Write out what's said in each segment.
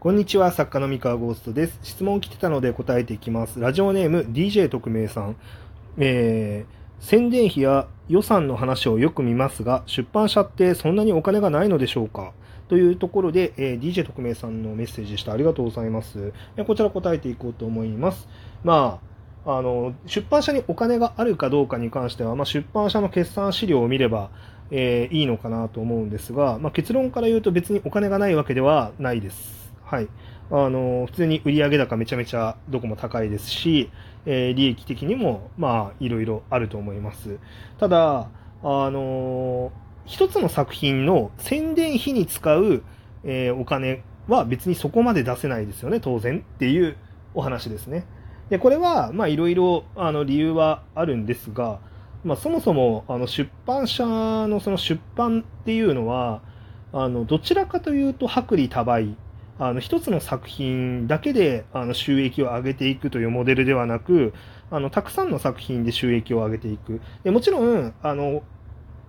こんにちは、作家の三河ゴーストです。質問来てたので答えていきます。ラジオネーム DJ 特命さん。えー、宣伝費や予算の話をよく見ますが、出版社ってそんなにお金がないのでしょうか？というところで、えー、DJ 特命さんのメッセージでした。ありがとうございます。こちら答えていこうと思います。まあ、あの、出版社にお金があるかどうかに関しては、まあ、出版社の決算資料を見れば、えー、いいのかなと思うんですが、まあ、結論から言うと別にお金がないわけではないです。はい。あの、普通に売上高めちゃめちゃどこも高いですし、えー、利益的にも、まあ、いろいろあると思います。ただ、あの一つの作品の宣伝費に使う、えー、お金は別にそこまで出せないですよね、当然っていうお話ですね。で、これは、まあ、いろいろ、あの、理由はあるんですが、まあ、そもそも、あの、出版社のその出版っていうのは、あの、どちらかというと、薄利多売あの一つの作品だけであの収益を上げていくというモデルではなくあのたくさんの作品で収益を上げていくでもちろんあの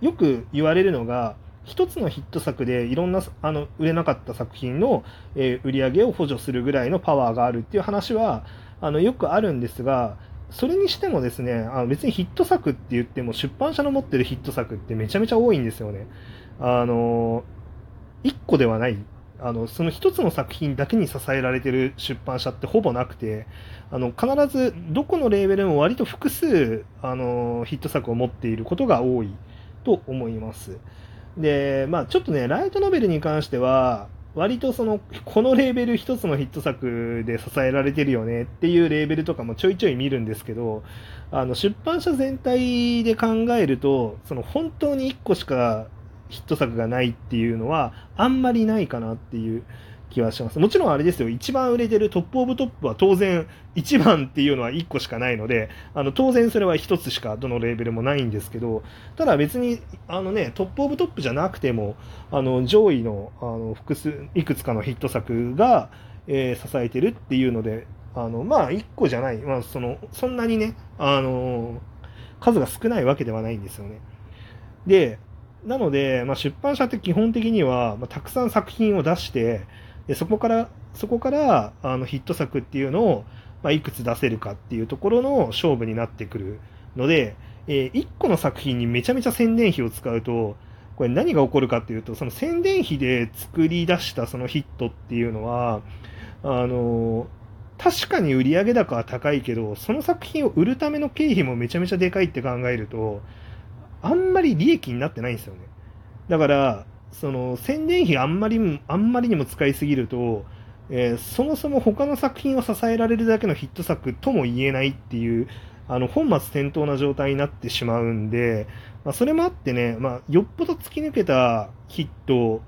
よく言われるのが一つのヒット作でいろんなあの売れなかった作品の、えー、売り上げを補助するぐらいのパワーがあるっていう話はあのよくあるんですがそれにしてもですねあの別にヒット作って言っても出版社の持ってるヒット作ってめちゃめちゃ多いんですよね。あの1個ではないあのその一つの作品だけに支えられてる出版社ってほぼなくてあの必ずどこのレーベルも割と複数あのヒット作を持っていることが多いと思います。でまあちょっとねライトノベルに関しては割とそのこのレーベル一つのヒット作で支えられてるよねっていうレーベルとかもちょいちょい見るんですけどあの出版社全体で考えるとその本当に1個しかヒット作がないっていうのはあんまりないかなっていう気はします。もちろんあれですよ、一番売れてるトップオブトップは当然1番っていうのは1個しかないので、あの当然それは1つしかどのレーベルもないんですけど、ただ別にあのね、トップオブトップじゃなくても、あの上位のあの複数、いくつかのヒット作が、えー、支えてるっていうので、あのまあ1個じゃない、まあ、そのそんなにね、あの数が少ないわけではないんですよね。で、なので、まあ、出版社って基本的には、まあ、たくさん作品を出してでそこからそこからあのヒット作っていうのを、まあ、いくつ出せるかっていうところの勝負になってくるので、えー、1個の作品にめちゃめちゃ宣伝費を使うとこれ何が起こるかっていうとその宣伝費で作り出したそのヒットっていうのはあの確かに売上高は高いけどその作品を売るための経費もめちゃめちゃでかいって考えるとあんまり利益になってないんですよね。だから、その宣伝費あんまりあんまりにも使いすぎると、えー、そもそも他の作品を支えられるだけのヒット作とも言えないっていうあの本末転倒な状態になってしまうんで、まあ、それもあってね、まあ、よっぽど突き抜けたヒット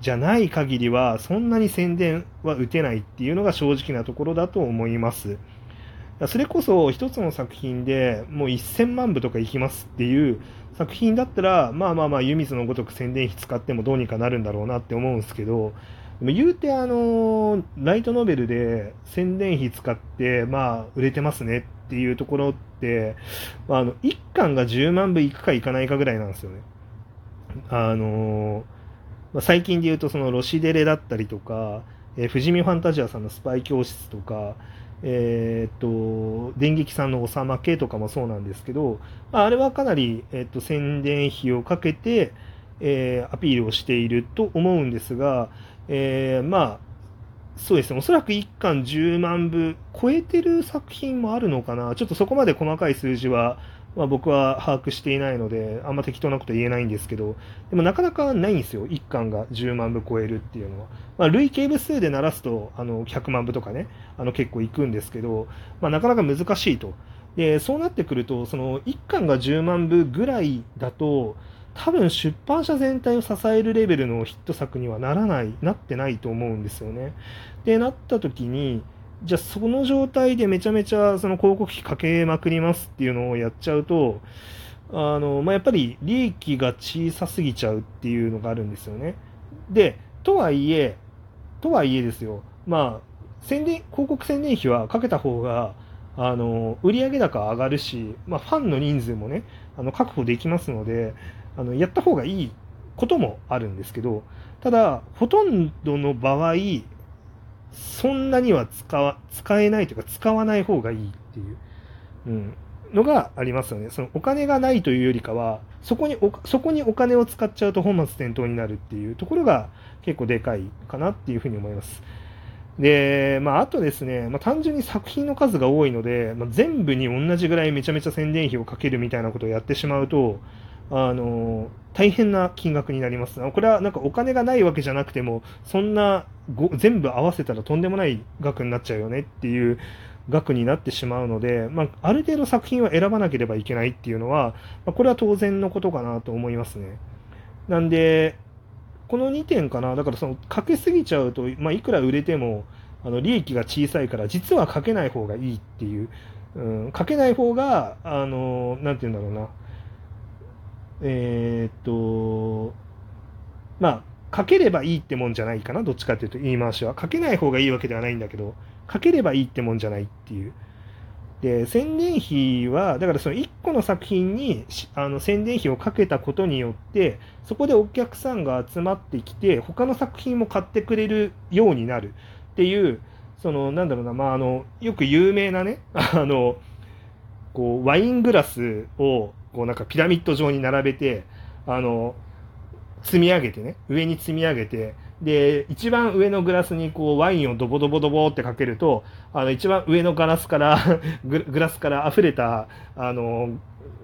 じゃない限りはそんなに宣伝は打てないっていうのが正直なところだと思います。それこそ一つの作品でもう1000万部とかいきますっていう作品だったら、まあまあまあ、湯水のごとく宣伝費使ってもどうにかなるんだろうなって思うんですけど、でも言うてあの、ライトノベルで宣伝費使って、まあ、売れてますねっていうところって、あの、1巻が10万部いくかいかないかぐらいなんですよね。あの、最近で言うとそのロシデレだったりとか、えー、富士見ファンタジアさんのスパイ教室とか、えー、っと、電撃さんのおさまけとかもそうなんですけど、まあ、あれはかなり、えー、っと、宣伝費をかけて、えー、アピールをしていると思うんですが、えー、まあ、そうですね、おそらく1巻10万部超えてる作品もあるのかな、ちょっとそこまで細かい数字はまあ、僕は把握していないので、あんま適当なこと言えないんですけど、でもなかなかないんですよ、1巻が10万部超えるっていうのは。まあ、累計部数で鳴らすとあの100万部とかね、あの結構いくんですけど、まあ、なかなか難しいと。でそうなってくると、その1巻が10万部ぐらいだと、多分出版社全体を支えるレベルのヒット作にはならない、なってないと思うんですよね。で、なった時に、じゃあその状態でめちゃめちゃその広告費かけまくりますっていうのをやっちゃうと、あの、まあ、やっぱり利益が小さすぎちゃうっていうのがあるんですよね。で、とはいえ、とはいえですよ、まあ、宣伝、広告宣伝費はかけた方が、あの、売上高上がるし、まあ、ファンの人数もね、あの、確保できますので、あの、やった方がいいこともあるんですけど、ただ、ほとんどの場合、そんなには使わ使えないというか使わない方がいいっていう、うん、のがありますよね。そのお金がないというよりかは、そこにおそこにお金を使っちゃうと本末転倒になるっていうところが結構でかいかなっていうふうに思います。で、まあ、あとですね、まあ、単純に作品の数が多いので、まあ、全部に同じぐらいめちゃめちゃ宣伝費をかけるみたいなことをやってしまうと、あの大変な金額になります。これはなんかお金がないわけじゃなくても、そんな全部合わせたらとんでもない額になっちゃうよねっていう額になってしまうので、まあ、ある程度作品は選ばなければいけないっていうのは、まあ、これは当然のことかなと思いますね。なんで、この2点かな、だからそのかけすぎちゃうと、まあ、いくら売れてもあの利益が小さいから、実はかけない方がいいっていう、うん、かけない方が、あのなんて言うんだろうな、えー、っと、まあ、かければいいってもんじゃないかな、どっちかっていうと言い回しは。かけない方がいいわけではないんだけど、かければいいってもんじゃないっていう。で、宣伝費は、だからその1個の作品にあの宣伝費をかけたことによって、そこでお客さんが集まってきて、他の作品も買ってくれるようになるっていう、その、なんだろうな、まあ、あの、よく有名なね、あの、こう、ワイングラスを、こう、なんかピラミッド状に並べて、あの、積み上げてね、上に積み上げて、で、一番上のグラスにこうワインをドボドボドボってかけると、あの一番上のガラスから グラスから溢れたあの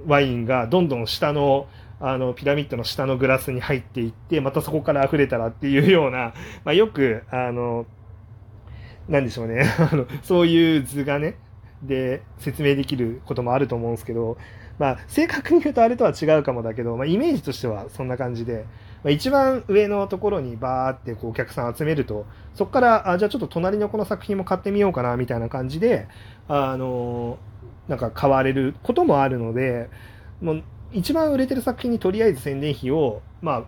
ワインがどんどん下のあのピラミッドの下のグラスに入っていって、またそこから溢れたらっていうような、まあ、よく、あの、なんでしょうね、あのそういう図がね、で説明できることもあると思うんですけど、まあ、正確に言うとあれとは違うかもだけど、まあ、イメージとしてはそんな感じで、まあ、一番上のところにバーってこうお客さん集めると、そこからあじゃあちょっと隣のこの作品も買ってみようかなみたいな感じで、あのなんか買われることもあるので、もう一番売れてる作品にとりあえず宣伝費を、ま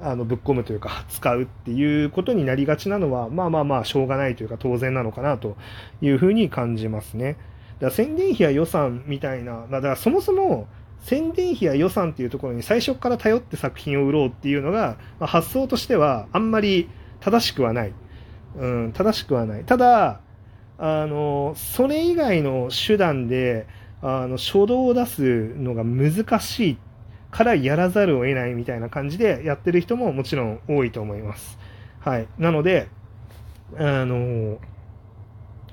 あ、あのぶっ込むというか使うっていうことになりがちなのはまあまあまあしょうがないというか当然なのかなというふうに感じますね。だ宣伝費や予算みたいな、ま、だからそもそも宣伝費や予算っていうところに最初から頼って作品を売ろうっていうのが、まあ、発想としてはあんまり正しくはない。うん、正しくはない。ただ、あの、それ以外の手段で、あの、初動を出すのが難しいからやらざるを得ないみたいな感じでやってる人ももちろん多いと思います。はい。なので、あの、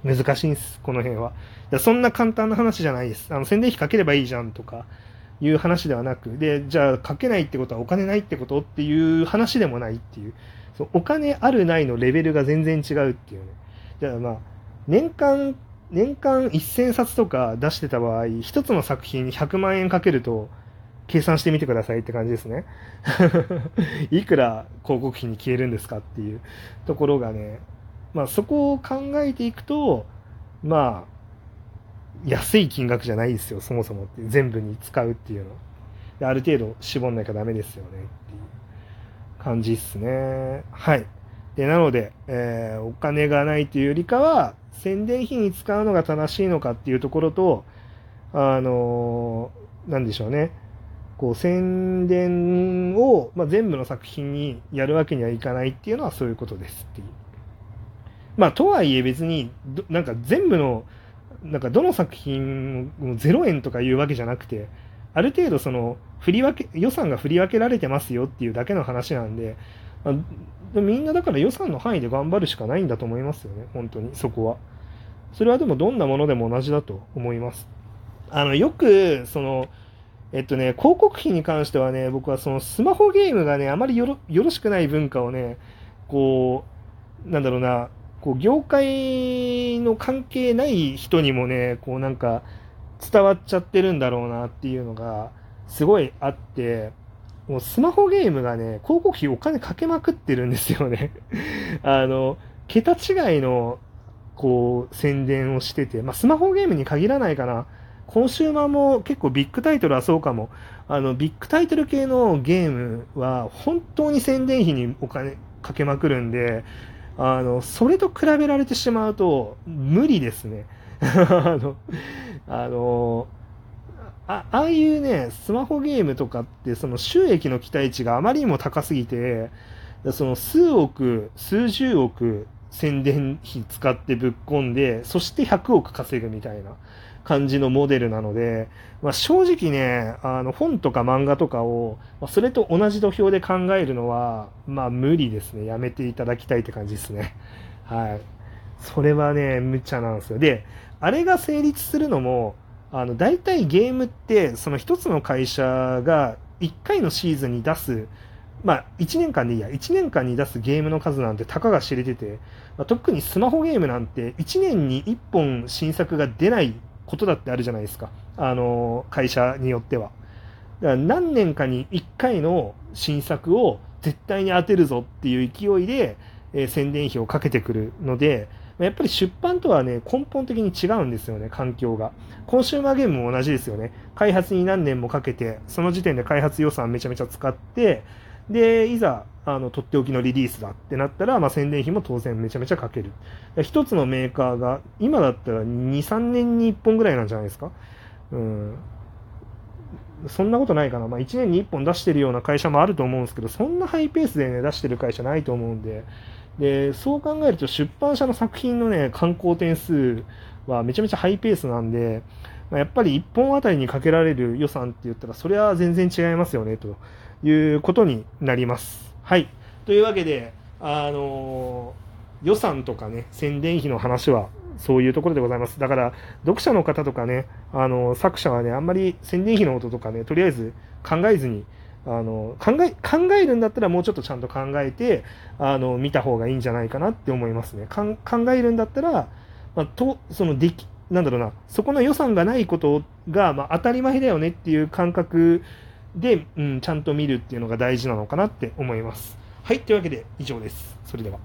難しいんです、この辺は。そんな簡単な話じゃないです。あの宣伝費かければいいじゃんとか、いう話ではなく、で、じゃあかけないってことはお金ないってことっていう話でもないっていう、そうお金あるないのレベルが全然違うっていうね。じゃあまあ、年間、年間1000冊とか出してた場合、一つの作品に100万円かけると、計算してみてくださいって感じですね。いくら広告費に消えるんですかっていうところがね、まあそこを考えていくと、まあ、安い金額じゃないですよ、そもそもって。全部に使うっていうの。ある程度絞んなきゃダメですよねっていう感じっすね。はい。で、なので、えー、お金がないというよりかは、宣伝費に使うのが正しいのかっていうところと、あのー、なんでしょうね。こう、宣伝を、まあ、全部の作品にやるわけにはいかないっていうのはそういうことですっていう。まあ、とはいえ別に、なんか全部のなんかどの作品も0円とかいうわけじゃなくて、ある程度その振り分け、予算が振り分けられてますよっていうだけの話なんで、あみんなだから予算の範囲で頑張るしかないんだと思いますよね、本当に、そこは。それはでもどんなものでも同じだと思います。あの、よく、その、えっとね、広告費に関してはね、僕はそのスマホゲームがね、あまりよろよろしくない文化をね、こう、なんだろうな、こう業界の関係ない人にもね、こうなんか伝わっちゃってるんだろうなっていうのがすごいあって、もうスマホゲームがね、広告費お金かけまくってるんですよね あの、桁違いのこう宣伝をしてて、まあ、スマホゲームに限らないかな。コンシューマーも結構ビッグタイトルはそうかも。あの、ビッグタイトル系のゲームは本当に宣伝費にお金かけまくるんで、あの、それと比べられてしまうと、無理ですね。あの、あの、あああいうね、スマホゲームとかって、その収益の期待値があまりにも高すぎて、その数億、数十億、宣伝費使ってぶっ込んで、そして100億稼ぐみたいな感じのモデルなので、まあ、正直ね、あの本とか漫画とかを、ま、それと同じ土俵で考えるのは、まあ無理ですね。やめていただきたいって感じですね。はい。それはね、無茶なんですよ。で、あれが成立するのも、あの、大体ゲームって、その一つの会社が1回のシーズンに出す、まあ、1年間でいいや、1年間に出すゲームの数なんてたかが知れてて、まあ、特にスマホゲームなんて1年に1本新作が出ないことだってあるじゃないですか。あの、会社によっては。だから何年かに1回の新作を絶対に当てるぞっていう勢いで、えー、宣伝費をかけてくるので、やっぱり出版とはね、根本的に違うんですよね、環境が。コンシューマーゲームも同じですよね。開発に何年もかけて、その時点で開発予算めちゃめちゃ使って、で、いざ、あの、とっておきのリリースだってなったら、まあ、宣伝費も当然めちゃめちゃかける。一つのメーカーが、今だったら2、3年に1本ぐらいなんじゃないですか？うん。そんなことないかな。まあ、1年に1本出してるような会社もあると思うんですけど、そんなハイペースでね、出してる会社ないと思うんで、で、そう考えると出版社の作品のね、観光点数はめちゃめちゃハイペースなんで、まあ、やっぱり1本あたりにかけられる予算って言ったら、それは全然違いますよね、ということになります。はい。というわけで、あの、予算とかね、宣伝費の話はそういうところでございます。だから、読者の方とかね、あの、作者はね、あんまり宣伝費のこととかね、とりあえず考えずに、あの、考え、考えるんだったらもうちょっとちゃんと考えて、あの、見た方がいいんじゃないかなって思いますね。考えるんだったら、まあ、と、その、でき、なんだろうな、そこの予算がないことが、まあ、当たり前だよねっていう感覚で、うん、ちゃんと見るっていうのが大事なのかなって思います。はい、というわけで以上です。それでは。